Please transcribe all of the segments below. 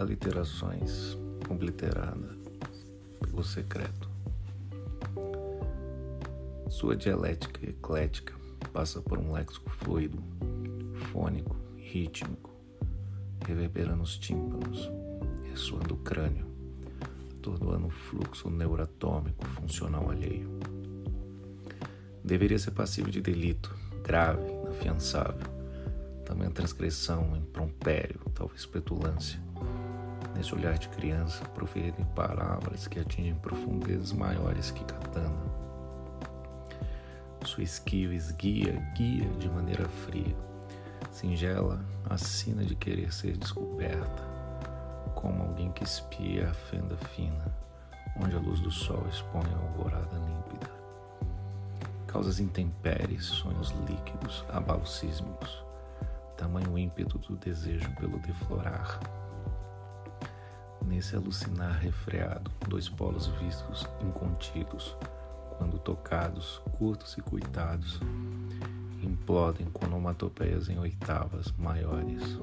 aliterações obliterada pelo secreto. Sua dialética eclética passa por um léxico fluido, fônico rítmico, reverberando os tímpanos, ressoando o crânio, atordoando o fluxo neuratômico funcional alheio. Deveria ser passível de delito, grave, inafiançável, também transgressão, imprompério, talvez petulância, nesse olhar de criança, proferido em palavras que atingem profundezas maiores que katana. Sua esquiva esguia, guia de maneira fria, singela, assina de querer ser descoberta, como alguém que espia a fenda fina, onde a luz do sol expõe a alvorada límpida. Causas intempéries, sonhos líquidos, abalos sísmicos, tamanho ímpeto do desejo pelo deflorar nesse alucinar refreado, dois polos vistos incontidos, quando tocados, curtos e cuitados, implodem com onomatopeias em oitavas maiores.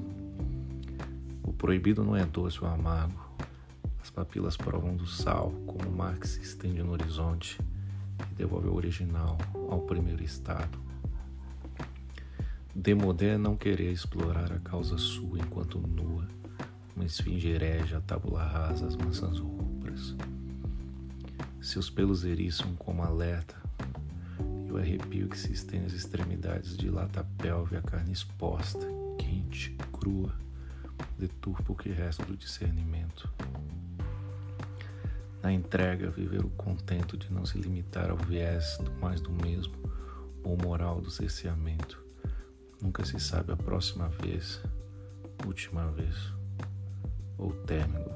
O proibido não é doce ou amargo, as papilas provam do sal, como o mar que se estende no horizonte e devolve o original ao primeiro estado. Demodé não querer explorar a causa sua enquanto nua uma esfinge herege a tábula rasa, as maçãs rubras. Seus pelos eriçam como alerta, e o arrepio que se estende às extremidades dilata a pelve, a carne exposta, quente, crua, deturpa o que resta do discernimento. Na entrega, viver o contento de não se limitar ao viés do mais do mesmo ou moral do cerceamento. Nunca se sabe a próxima vez, última vez ou término